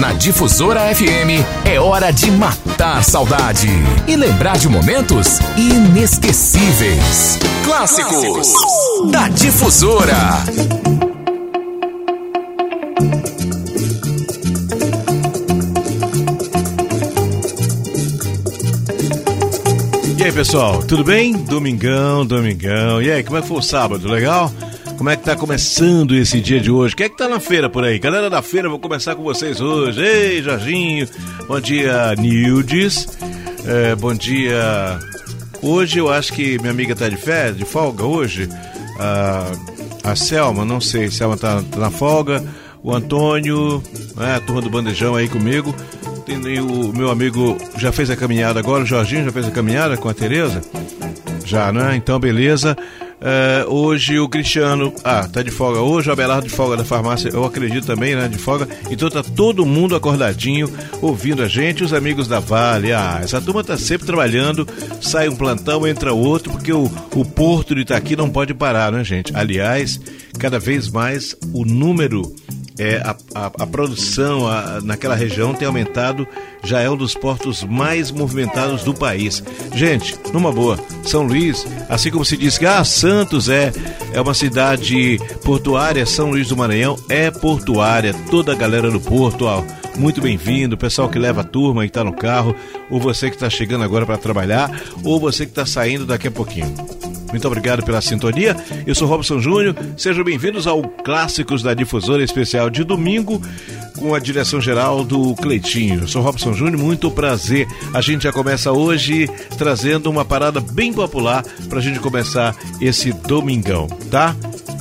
Na Difusora FM é hora de matar saudade e lembrar de momentos inesquecíveis. Clássicos da Difusora. E aí, pessoal, tudo bem? Domingão, domingão. E aí, como é que foi o sábado? Legal? Como é que tá começando esse dia de hoje? Quem é que tá na feira por aí? Galera da feira, vou começar com vocês hoje. Ei, Jorginho. Bom dia, Nildes. É, bom dia. Hoje eu acho que minha amiga tá de férias, de folga hoje. Ah, a Selma, não sei, Selma tá, tá na folga. O Antônio, né, a turma do Bandejão aí comigo. Tem, o meu amigo já fez a caminhada agora, o Jorginho já fez a caminhada com a Tereza? Já, né? Então, beleza. Uh, hoje o Cristiano, ah, tá de folga hoje, o Abelardo de folga da farmácia, eu acredito também, né, de folga. Então tá todo mundo acordadinho, ouvindo a gente, os amigos da Vale. Ah, essa turma tá sempre trabalhando, sai um plantão, entra outro, porque o, o porto de Itaqui não pode parar, né, gente? Aliás, cada vez mais o número é, a, a, a produção a, naquela região tem aumentado, já é um dos portos mais movimentados do país. Gente, numa boa, São Luís, assim como se diz que ah, Santos é, é uma cidade portuária, São Luís do Maranhão é portuária, toda a galera do porto, ó, muito bem-vindo, pessoal que leva a turma e está no carro, ou você que está chegando agora para trabalhar, ou você que está saindo daqui a pouquinho. Muito obrigado pela sintonia. Eu sou Robson Júnior. Sejam bem-vindos ao Clássicos da Difusora Especial de domingo, com a direção geral do Cleitinho. Eu sou Robson Júnior, muito prazer. A gente já começa hoje trazendo uma parada bem popular para a gente começar esse domingão, tá?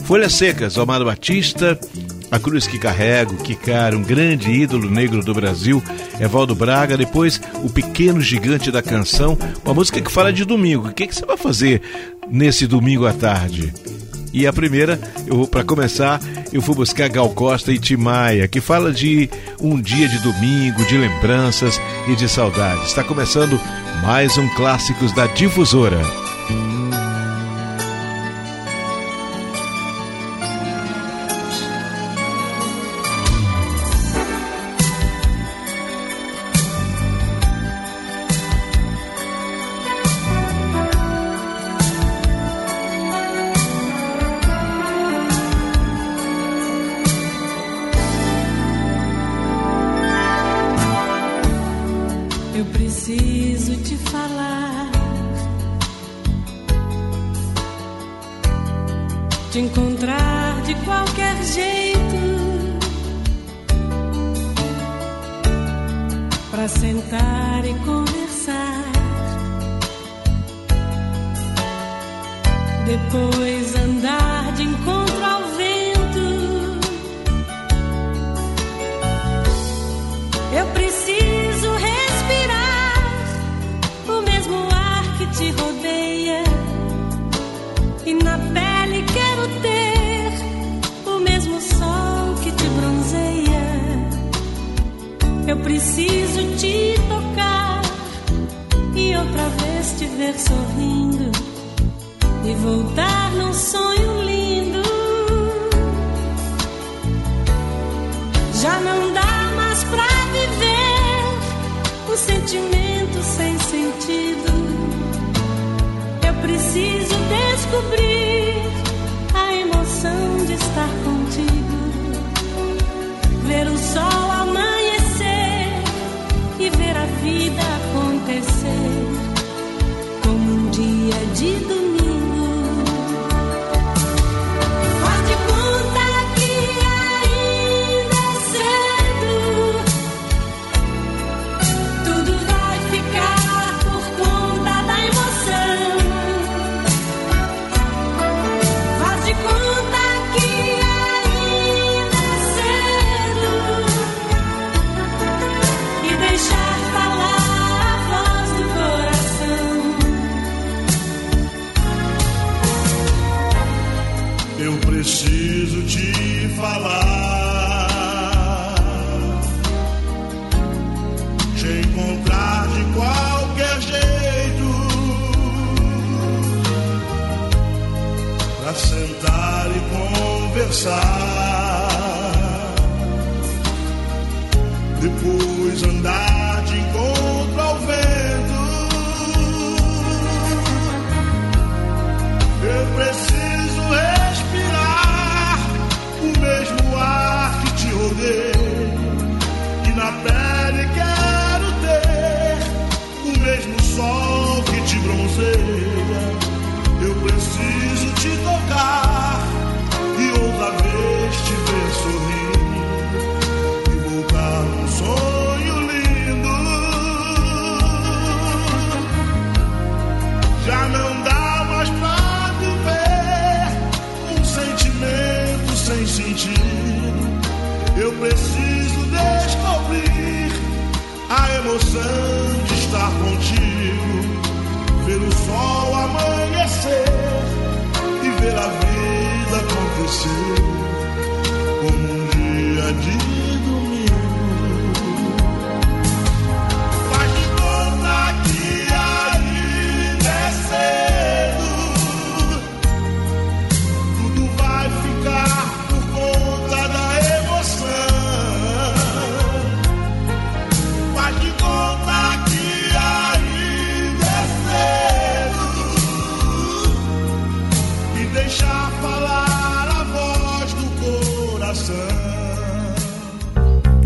Folhas Secas, Omar Batista, a cruz que carrego, que cara, um grande ídolo negro do Brasil, Evaldo Braga. Depois, o pequeno gigante da canção, uma música que fala de domingo. O que, que você vai fazer nesse domingo à tarde? E a primeira, para começar, eu fui buscar Gal Costa e Timaya, que fala de um dia de domingo, de lembranças e de saudades. Está começando mais um Clássicos da Difusora.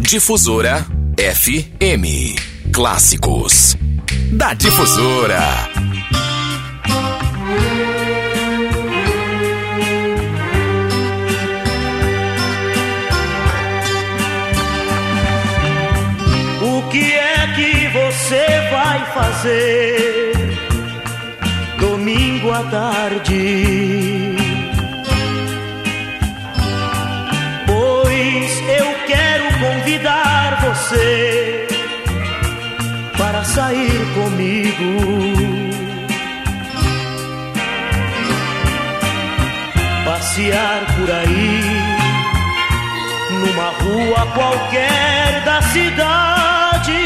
Difusora FM. Clássicos. Da Difusora. O que é que você vai fazer domingo à tarde? Sair comigo. Passear por aí numa rua qualquer da cidade.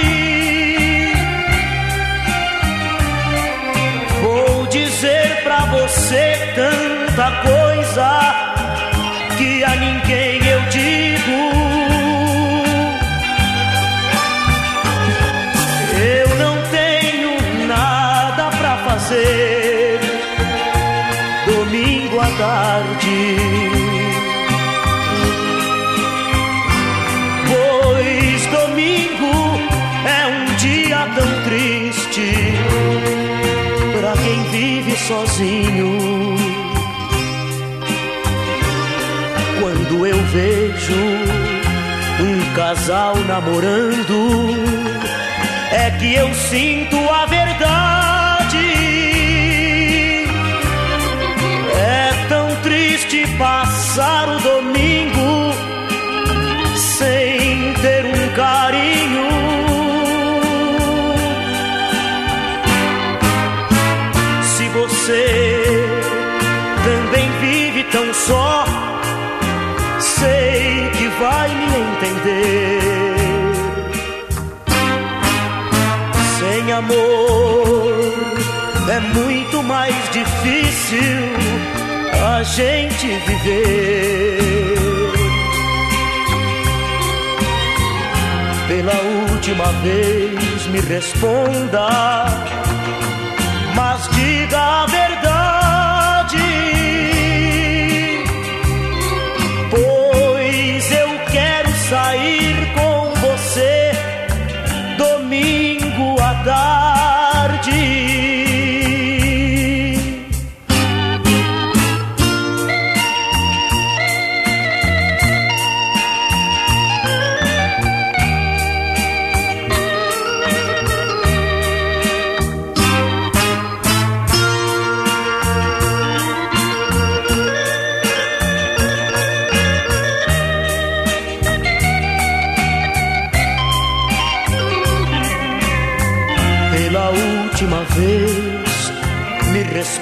Vou dizer pra você tanta coisa que a ninguém tarde. Pois domingo é um dia tão triste para quem vive sozinho. Quando eu vejo um casal namorando, é que eu sinto a triste passar o domingo sem ter um carinho. Se você também vive tão só, sei que vai me entender. Sem amor é muito mais difícil a gente viver. Pela última vez me responda, mas diga a verdade.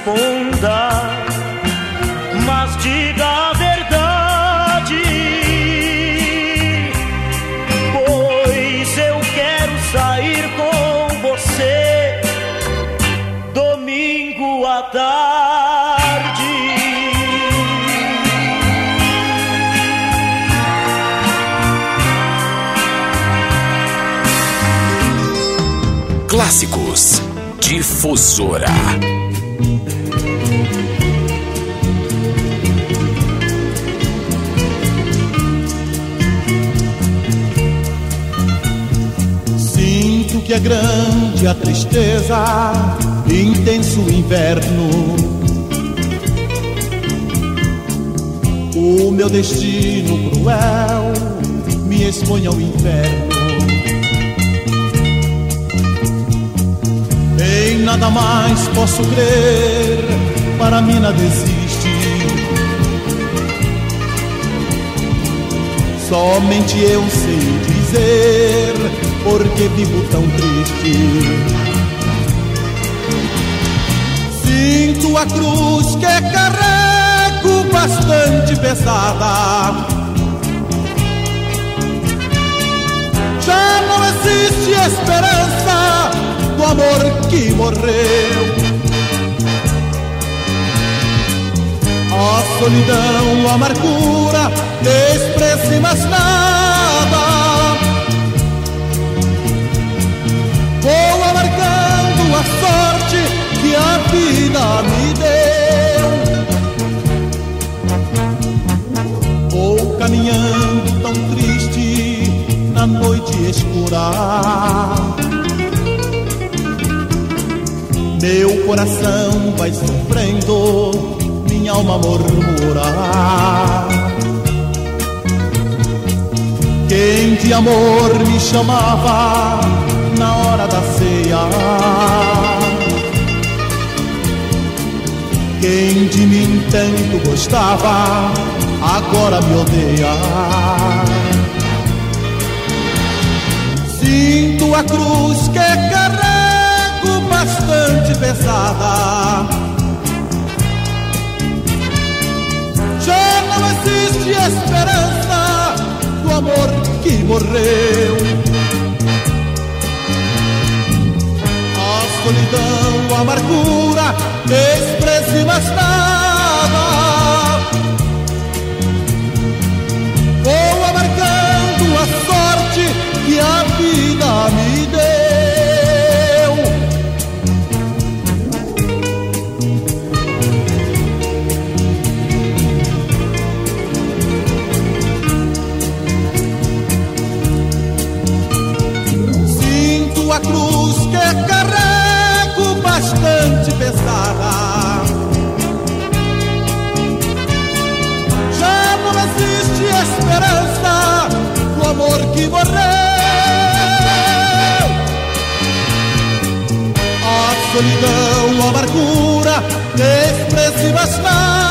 Responda, mas diga a verdade. Pois eu quero sair com você domingo à tarde. Clássicos Difusora. Que é grande a tristeza, intenso inverno. O meu destino cruel me expõe ao inferno. Em nada mais posso crer, para mim nada existe. Somente eu sei dizer porque vivo tão triste. Sinto a cruz que carrego bastante pesada. Já não existe esperança do amor que morreu. A solidão, a amargura, despreze mais nada. Vou amargando a sorte que a vida me deu. Vou caminhando tão triste na noite escura. Meu coração vai sofrendo, minha alma murmura. Quem de amor me chamava na hora da ceia? Quem de mim tanto gostava, agora me odeia. Sinto a cruz que carrega bastante pesada. Já não existe esperança do amor que morreu. Solidão, a amargura, despreze mais nada. Vou amargando a sorte que a que morreu. A solidão, a amargura, despreze mais nada.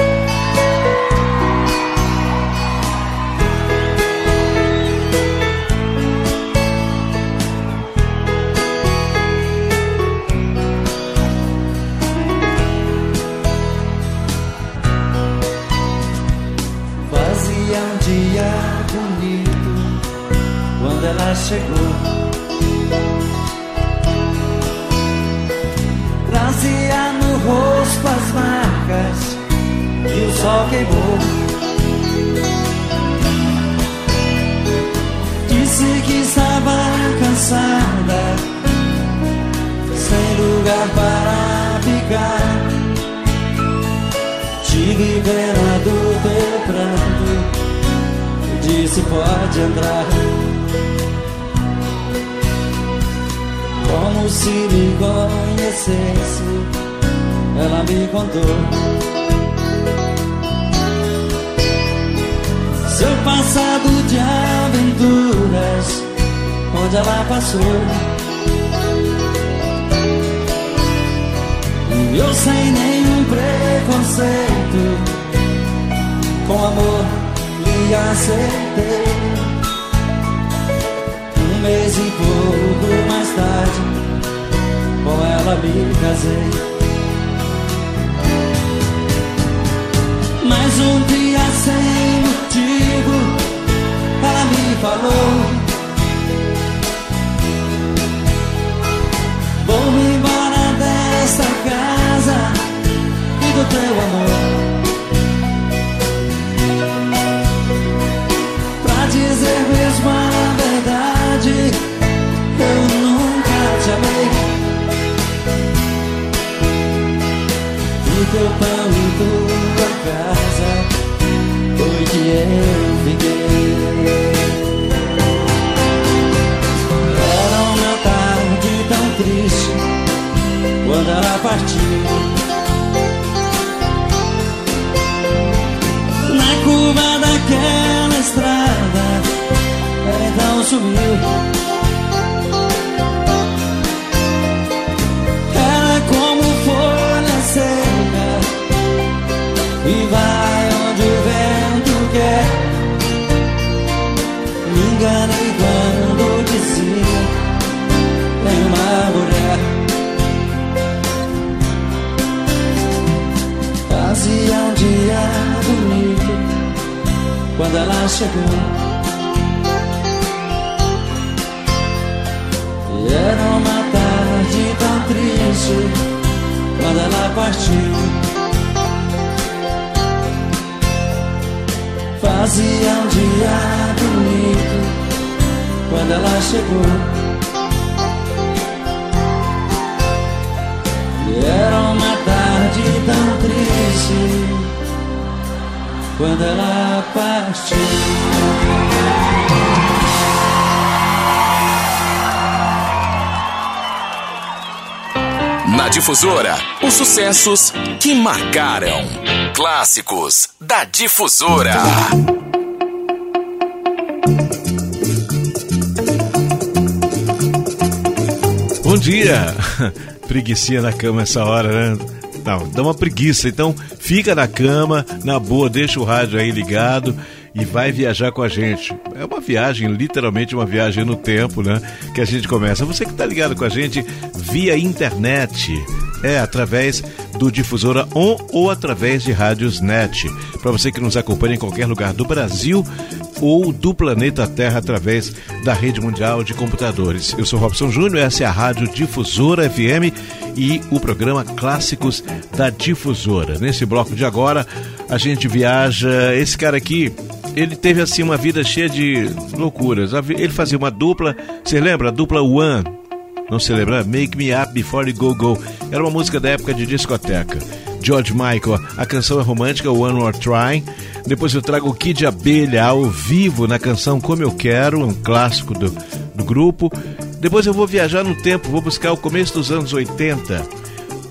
Tive pena do teu pranto, disse pode entrar. Como se me conhecesse, ela me contou seu passado de aventuras, onde ela passou. E eu sem preconceito, com amor lhe aceitei. Um mês e pouco mais tarde, com ela me casei. Mas um dia sem motivo, ela me falou. Vou-me embora desta casa do teu amor. Pra dizer mesmo a verdade, eu nunca te amei. O teu pão e tua casa foi que eu fiquei. Era uma tarde tão triste quando ela partiu. Curva daquela estrada, ela então sumiu. Era como folha seca e vai onde o vento quer. Me enganei quando dizia tem uma mulher. Fazia um dia chegou. E era uma tarde tão triste quando ela partiu. Fazia um dia bonito quando ela chegou. E era uma tarde tão triste quando ela partiu. Na Difusora, os sucessos que marcaram. Clássicos da Difusora. Bom dia! Preguicinha na cama essa hora, né? Dá uma preguiça. Então fica na cama, na boa, deixa o rádio aí ligado e vai viajar com a gente. É uma viagem, literalmente uma viagem no tempo, né? Que a gente começa. Você que está ligado com a gente via internet. É, através do Difusora On ou através de rádios net. Para você que nos acompanha em qualquer lugar do Brasil ou do planeta Terra através da rede mundial de computadores. Eu sou Robson Júnior, essa é a Rádio Difusora FM e o programa Clássicos da Difusora. Nesse bloco de agora, a gente viaja. Esse cara aqui, ele teve assim uma vida cheia de loucuras. Ele fazia uma dupla, você lembra? A dupla One. Não se lembra? Make Me Up Before You Go Go. Era uma música da época de discoteca. George Michael, a canção é romântica One More Try. Depois eu trago o Kid Abelha ao vivo na canção Como Eu Quero, um clássico do, do grupo. Depois eu vou viajar no tempo, vou buscar o começo dos anos 80.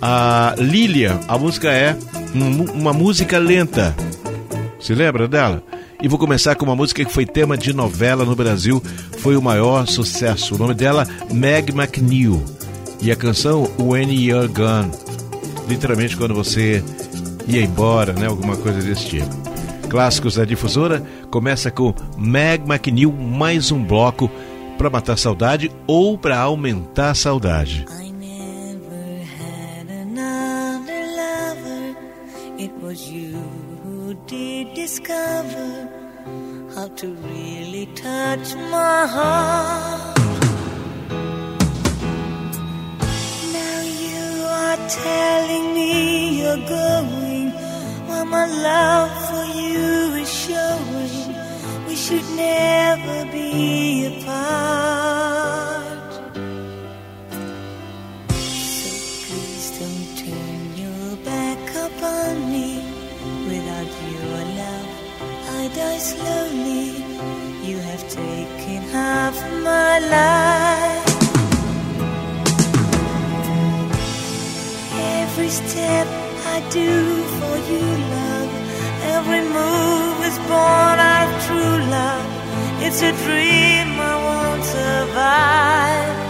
A Lilia, a música é um, uma música lenta. Se lembra dela? E vou começar com uma música que foi tema de novela no Brasil, foi o maior sucesso. O nome dela, Meg McNeil. E a canção When You're Gone. Literalmente quando você ia embora, né? Alguma coisa desse tipo. Clássicos da difusora começa com Meg McNeil, mais um bloco para matar saudade ou para aumentar a saudade. Telling me you're going my love showing. We should never be apart. So please don't turn your back upon me. Without your love, I die slowly. You have taken half my life. Every step I do for you, love. Every move is born out of true love. It's a dream I won't survive.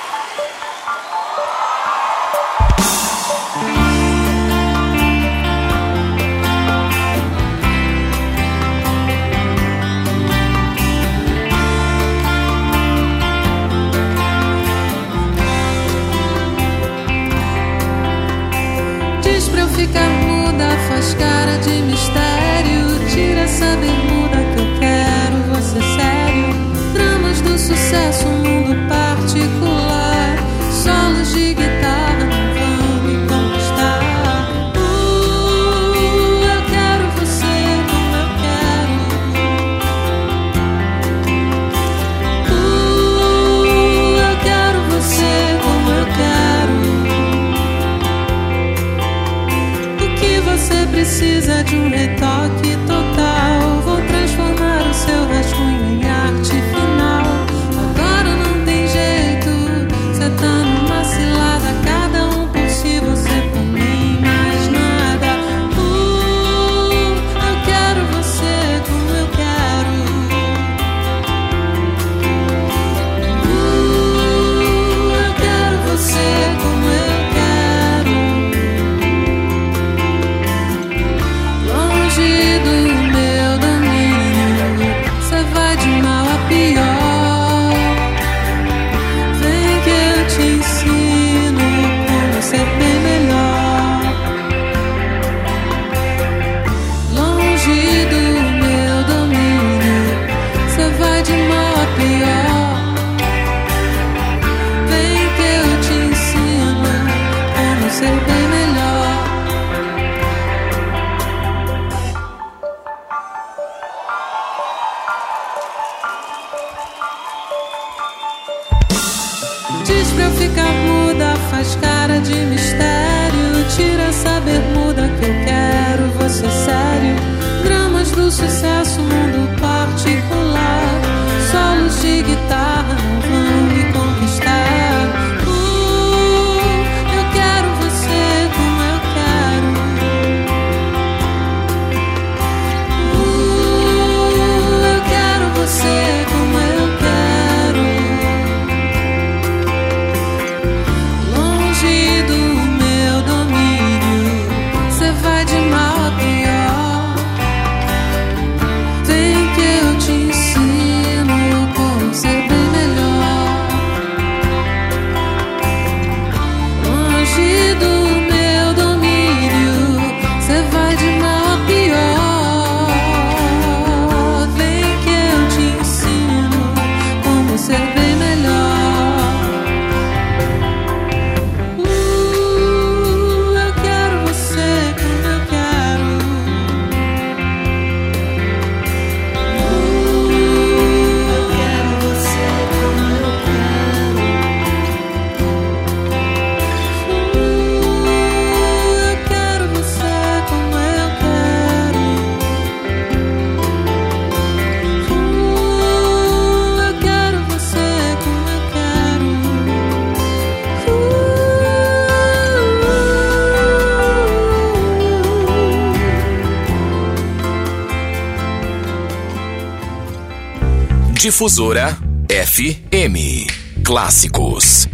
Difusora FM. Clássicos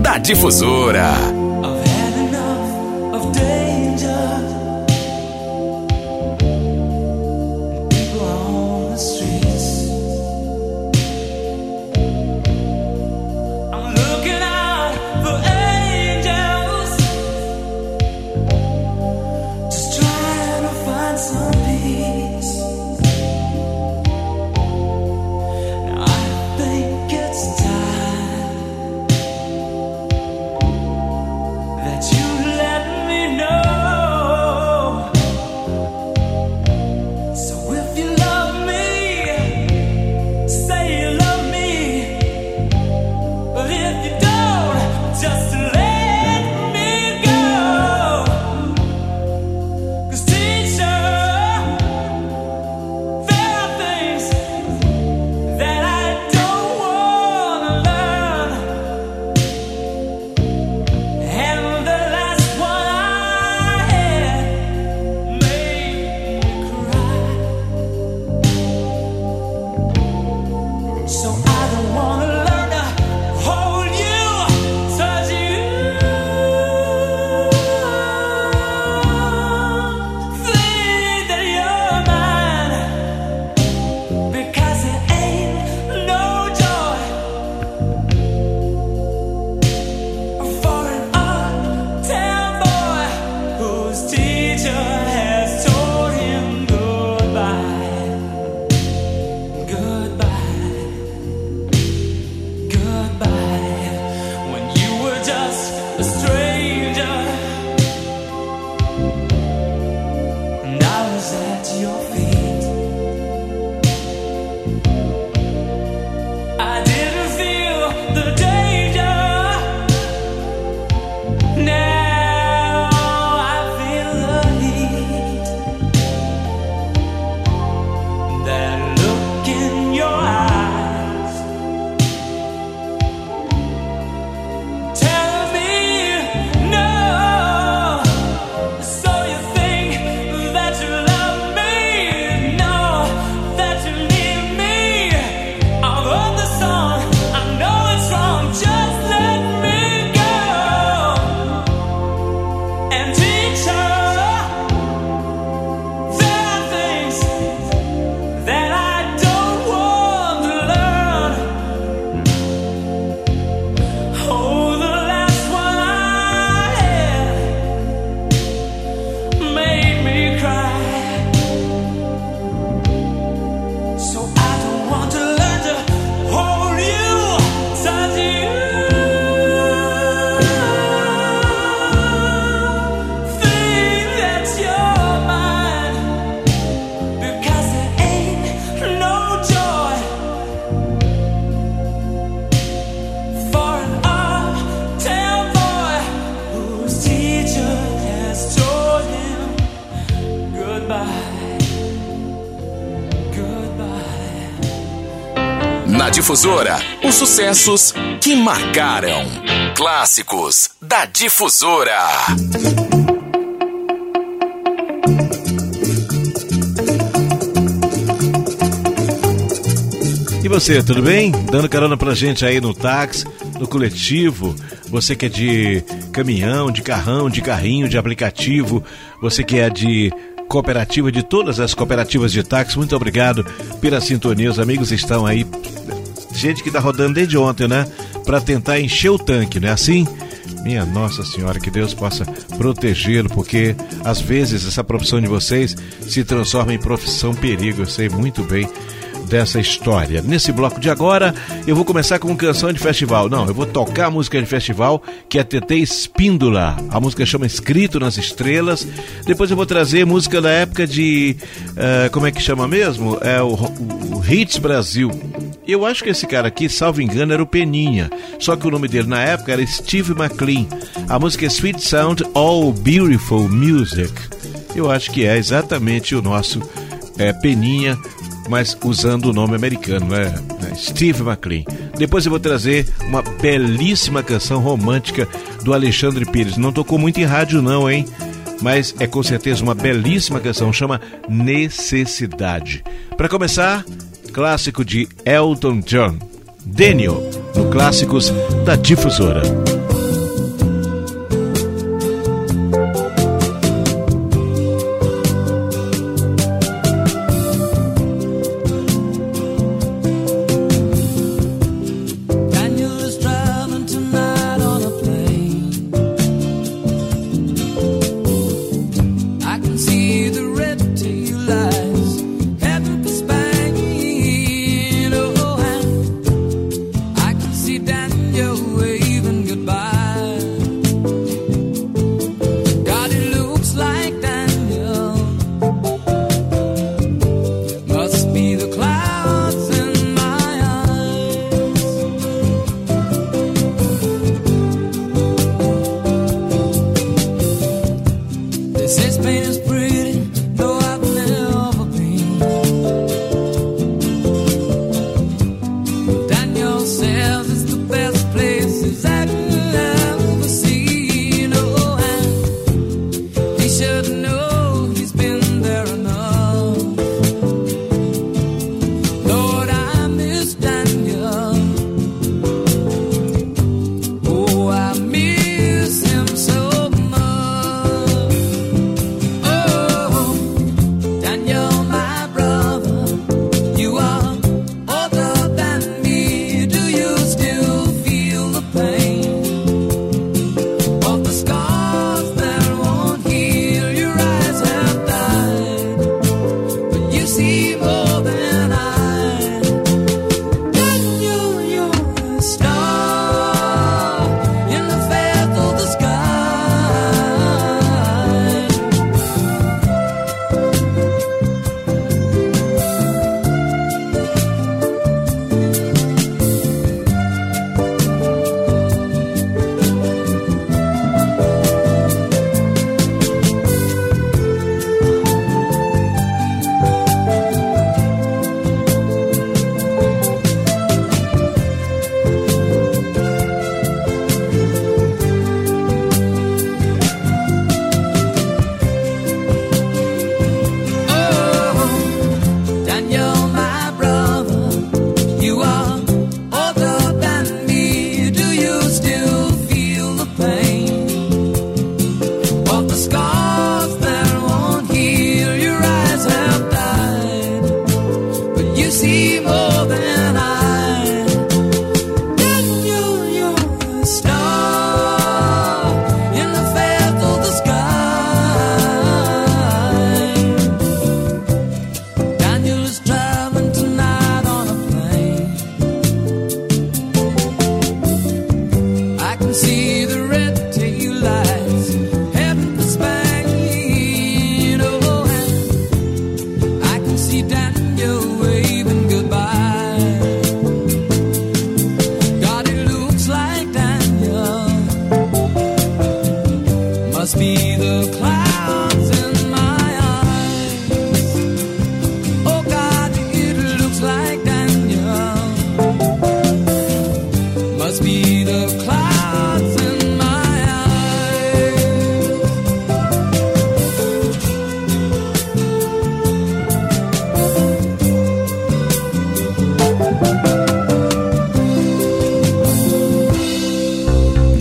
da Difusora. that you Difusora, os sucessos que marcaram. Clássicos da Difusora. E você, tudo bem? Dando carona pra gente aí no táxi, no coletivo, você que é de caminhão, de carrão, de carrinho, de aplicativo, você que é de cooperativa, de todas as cooperativas de táxi, muito obrigado pela sintonia. Os amigos estão aí gente que tá rodando desde ontem, né? Para tentar encher o tanque, não é assim? Minha Nossa Senhora, que Deus possa protegê-lo, porque às vezes essa profissão de vocês se transforma em profissão perigo, eu sei muito bem dessa história. Nesse bloco de agora, eu vou começar com canção de festival. Não, eu vou tocar a música de festival, que é TT Espíndola. A música chama Escrito nas Estrelas. Depois eu vou trazer música da época de. Uh, como é que chama mesmo? É o, o, o Hits Brasil. Eu acho que esse cara aqui, salvo engano, era o Peninha. Só que o nome dele na época era Steve McLean. A música é Sweet Sound All Beautiful Music. Eu acho que é exatamente o nosso é, Peninha, mas usando o nome americano, né? Steve McLean. Depois eu vou trazer uma belíssima canção romântica do Alexandre Pires. Não tocou muito em rádio, não, hein? Mas é com certeza uma belíssima canção, chama Necessidade. Para começar, clássico de Elton John, Daniel, no Clássicos da Difusora.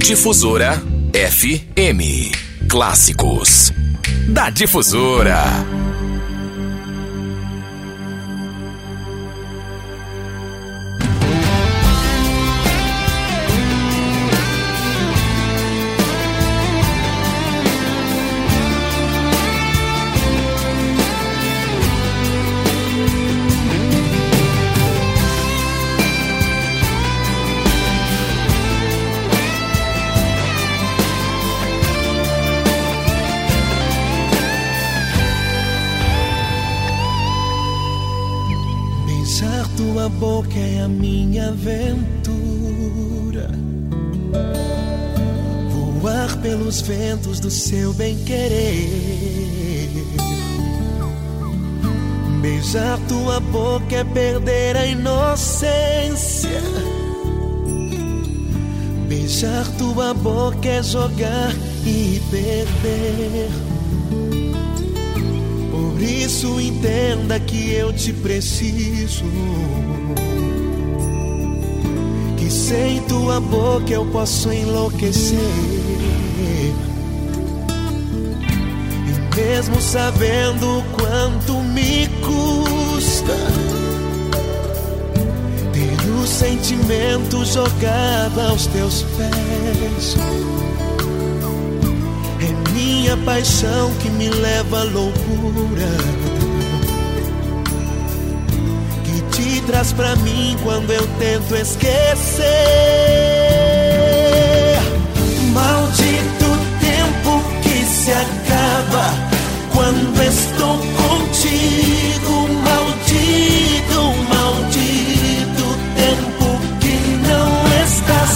Difusora FM. Clássicos da Difusora. Seu bem-querer. Beijar tua boca é perder a inocência. Beijar tua boca é jogar e perder. Por isso entenda que eu te preciso. Que sem tua boca eu posso enlouquecer. Mesmo sabendo quanto me custa ter o sentimento jogado aos teus pés. É minha paixão que me leva à loucura. Que te traz pra mim quando eu tento esquecer. Maldito tempo que se acaba estou contigo. Maldito, maldito tempo que não estás.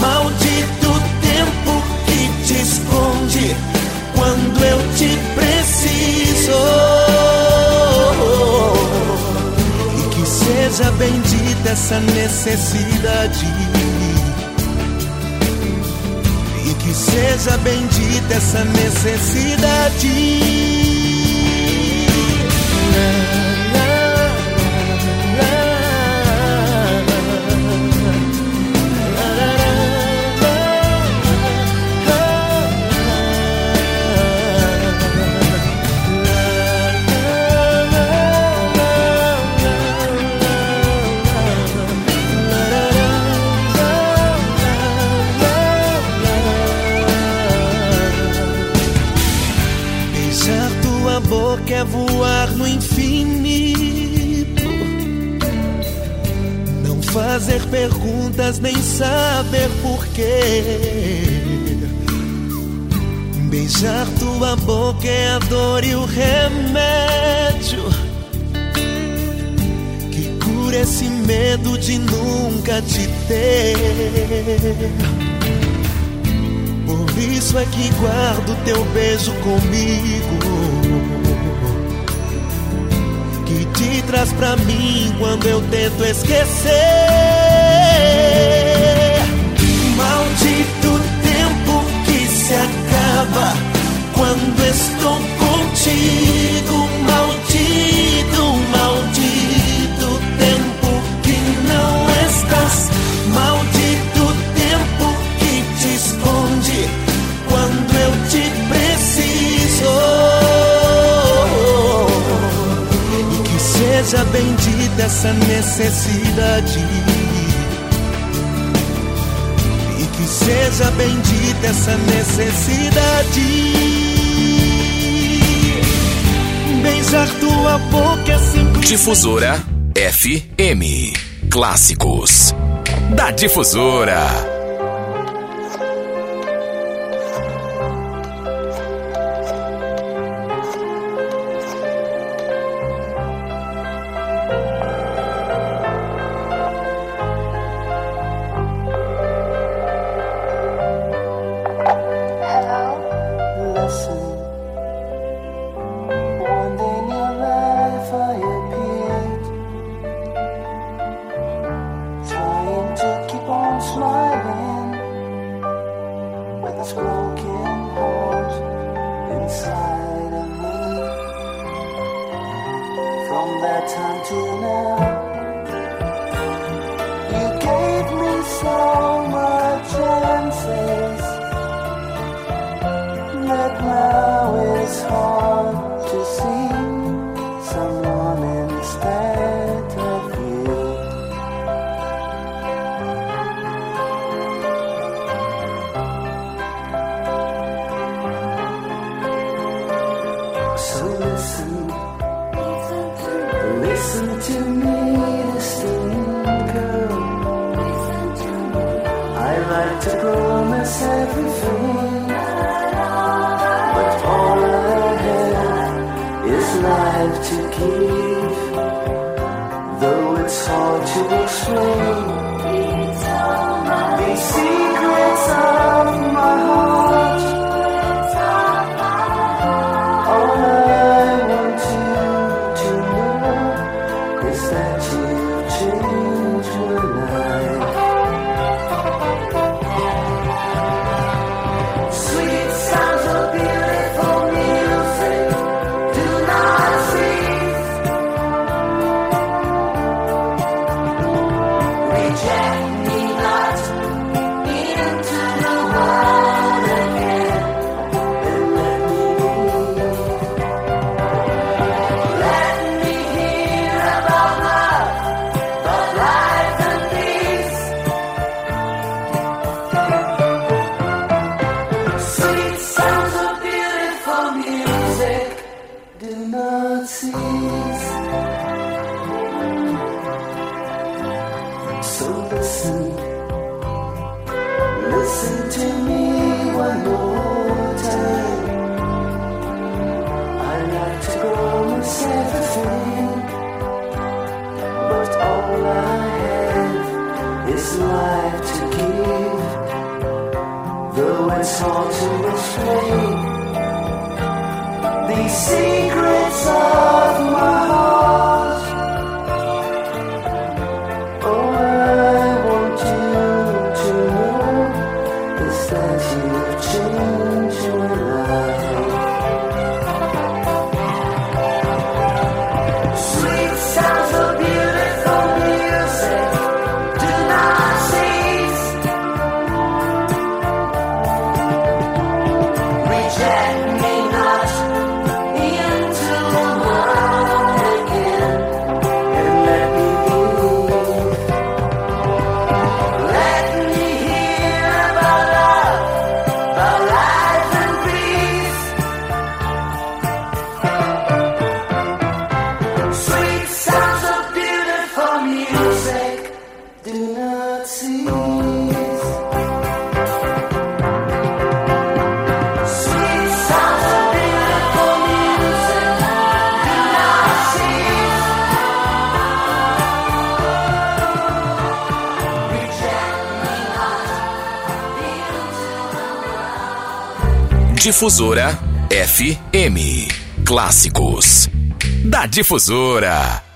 Maldito tempo que te esconde quando eu te preciso. E que seja bendita essa necessidade. E que seja bendita essa necessidade. No infinito. Não fazer perguntas nem saber porquê. Beijar tua boca é a dor e o remédio que cura esse medo de nunca te ter. Por isso é que guardo teu beijo comigo. Te traz pra mim quando eu tento esquecer. Maldito tempo que se acaba quando estou contigo. Maldito, maldito tempo que não estás. Seja bendita essa necessidade. E que seja bendita essa necessidade. Beijar tua boca é simples. Difusora FM. Clássicos da Difusora. Difusora FM. Clássicos. Da Difusora.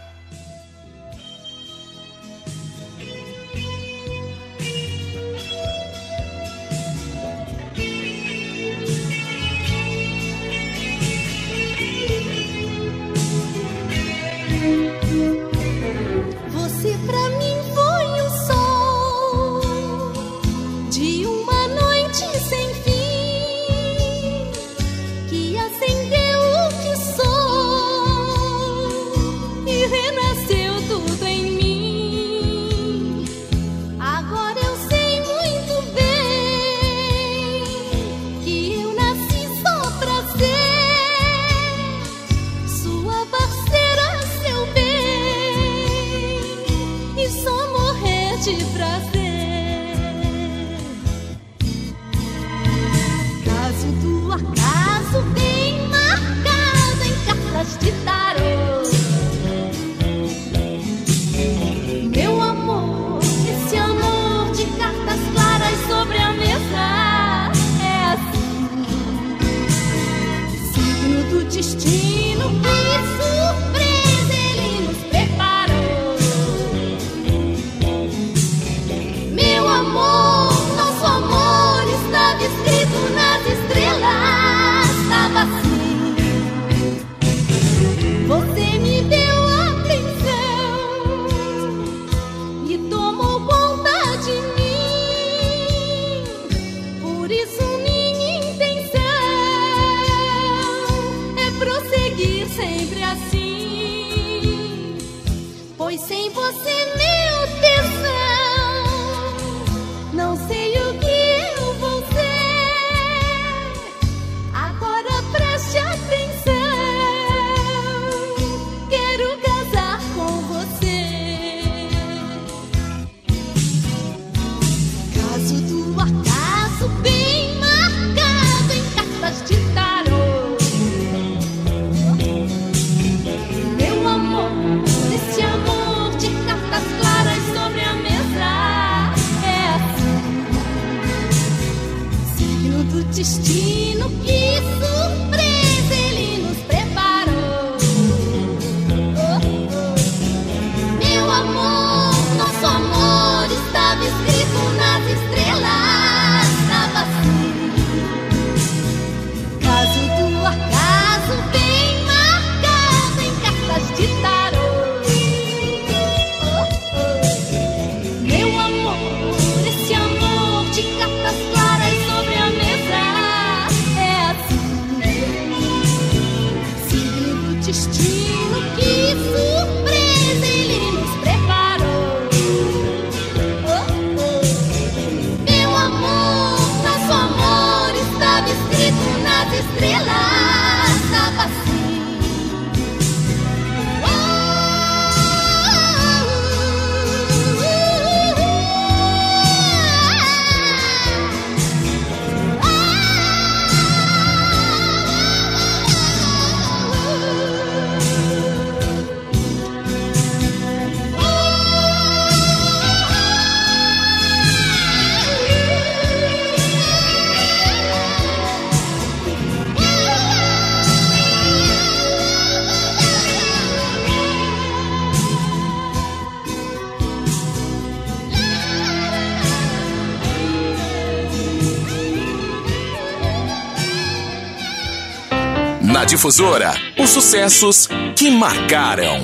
Na Difusora, os sucessos que marcaram.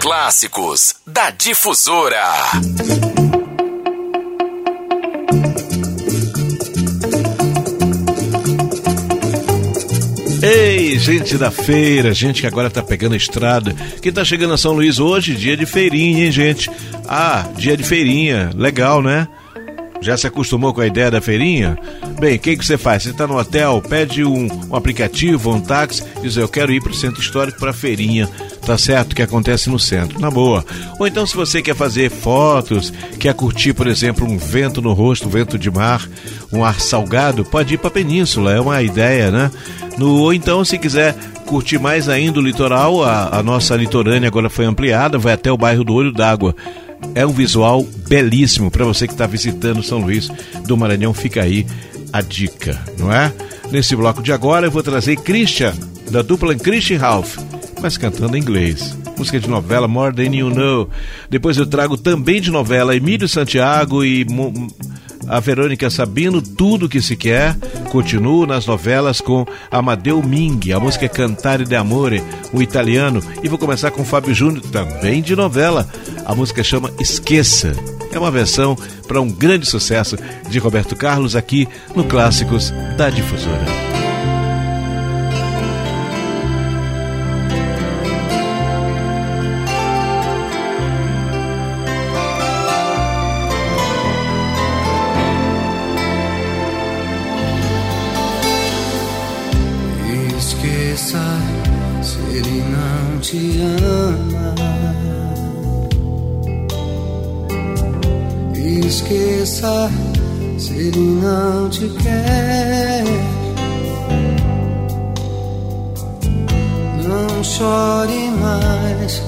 Clássicos da Difusora. Ei, gente da feira, gente que agora tá pegando a estrada, que tá chegando a São Luís hoje, dia de feirinha, hein, gente? Ah, dia de feirinha, legal, né? Já se acostumou com a ideia da feirinha? Bem, o que, que você faz? Você está no hotel, pede um, um, aplicativo, um táxi, diz eu quero ir para o centro histórico para a feirinha, tá certo? Que acontece no centro, na boa. Ou então se você quer fazer fotos, quer curtir, por exemplo, um vento no rosto, um vento de mar, um ar salgado, pode ir para a península, é uma ideia, né? No, ou então se quiser curtir mais ainda o litoral, a, a nossa litorânea agora foi ampliada, vai até o bairro do Olho d'Água é um visual belíssimo para você que está visitando São Luís do Maranhão. Fica aí a dica, não é? Nesse bloco de agora eu vou trazer Christian, da dupla Christian Ralph, mas cantando em inglês. Música de novela More Than You Know. Depois eu trago também de novela Emílio Santiago e a Verônica Sabino, Tudo Que Se Quer. Continuo nas novelas com Amadeu Ming, a música é Cantare de Amore, o italiano. E vou começar com Fábio Júnior, também de novela. A música chama Esqueça. É uma versão para um grande sucesso de Roberto Carlos aqui no Clássicos da Difusora. Esqueça se ele não te quer. Não chore mais,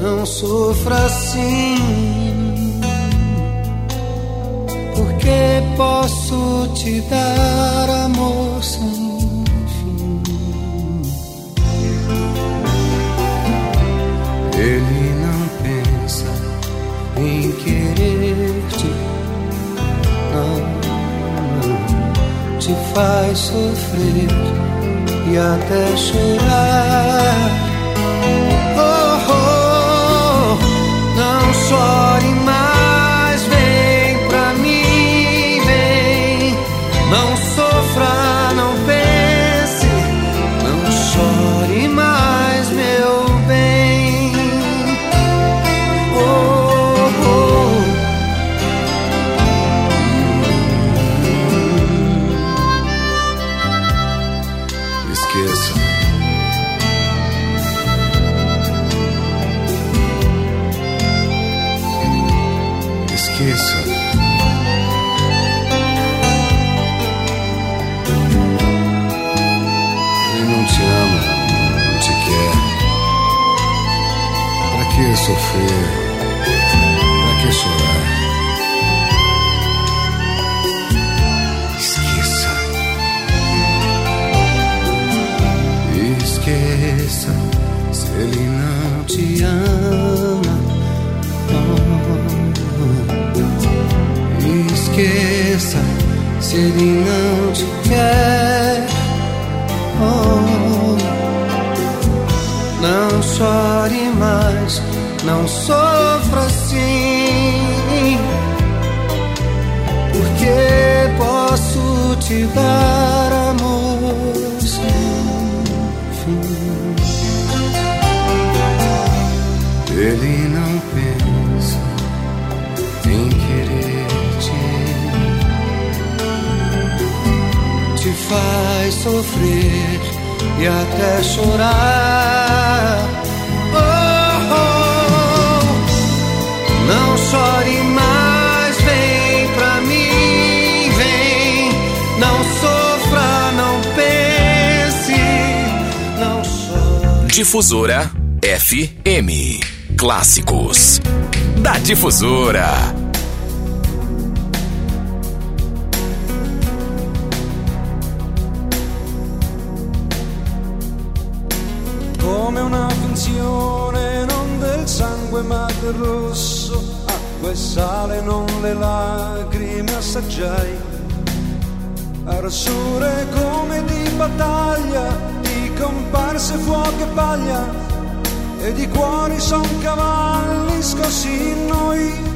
não sofra assim. Porque posso te dar amor sem faz sofrer e até chorar. não sofra assim. Porque posso te dar amor sem fim. Ele não pensa em querer te, te faz sofrer e até chorar. Difusora FM. Clássicos da Difusora. come una finzione non del sangue ma del rosso acqua e sale non le lacrime assaggiai arsure come di battaglia di comparse fuoco e paglia e di cuori son cavalli scossi in noi.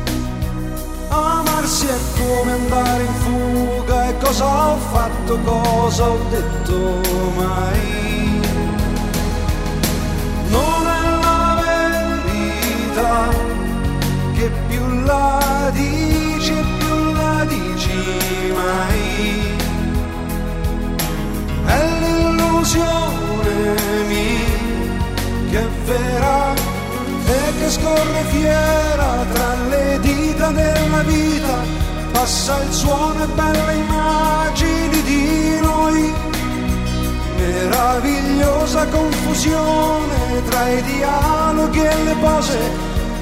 Amarsi è come andare in fuga e cosa ho fatto cosa ho detto mai? Non è la verità che più la dici e più la dici mai. È l'illusione mia che è vera e che scorre fiera tra le dita della vita. Passa il suono e belle immagini di noi. Meravigliosa confusione tra i dialoghi e le pose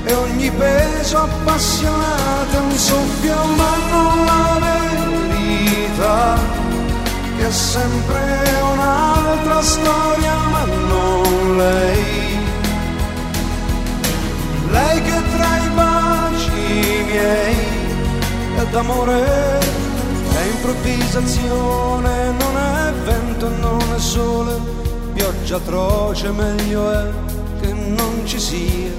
e ogni peso appassionato un soffio ma non la verità è sempre un'altra storia ma non lei lei che tra i baci miei è d'amore è improvvisazione, non è vento, non è sole, pioggia atroce, meglio è che non ci sia.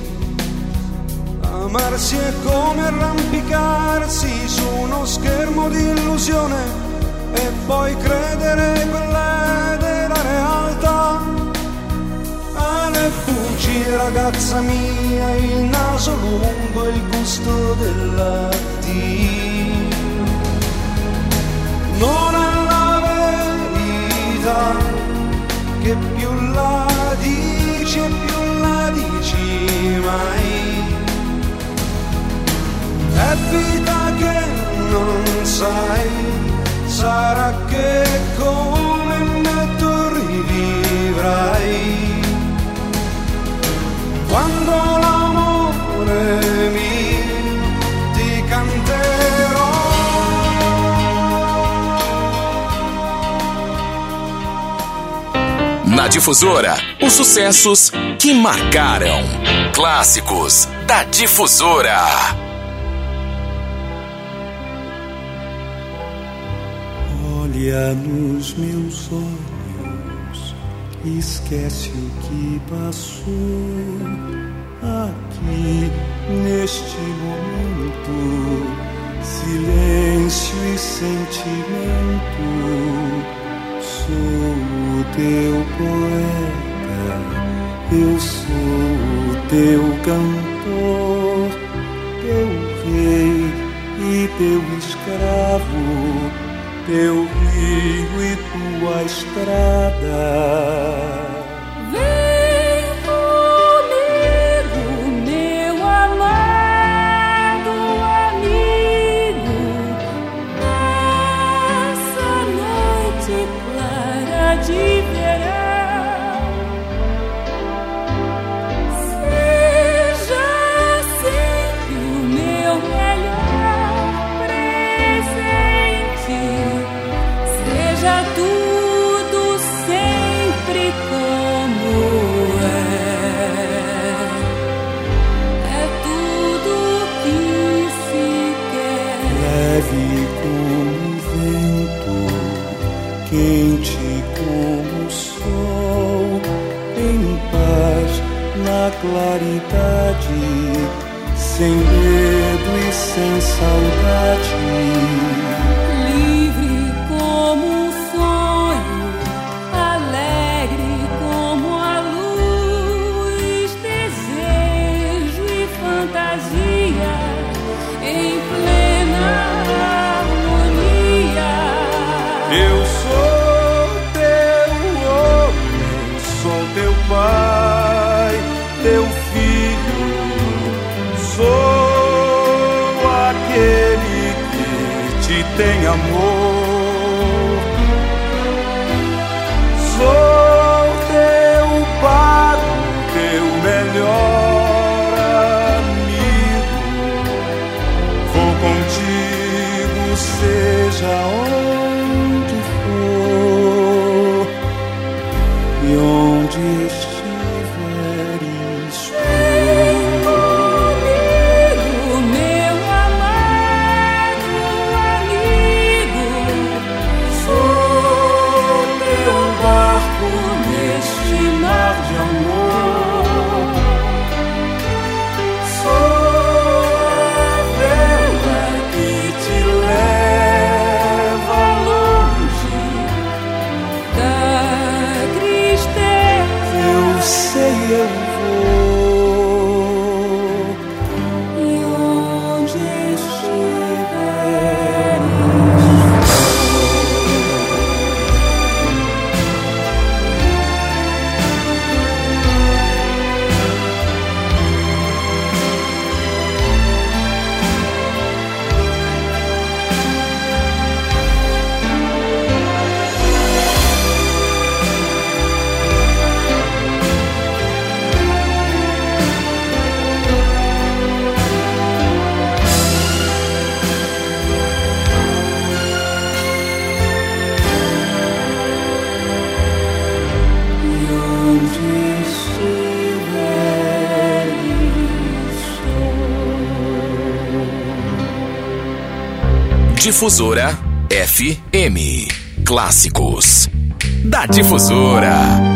Amarsi è come arrampicarsi su uno schermo di illusione e poi credere quella della realtà. Ah, le bugie, ragazza mia, il naso lungo, il gusto della tea non è la verità che più la dici e più la dici mai. È vita che non sai sarà che come me tu rivivrai quando l'amore mio ti canterò Na Difusora, os sucessos que marcaram. Clássicos da Difusora. Olha nos meus olhos, esquece o que passou aqui neste momento. Silêncio e sentimento. Sou o teu poeta, eu sou o teu cantor, teu rei e teu escravo teu rio e tua estrada. Difusora FM. Clássicos. Da Difusora.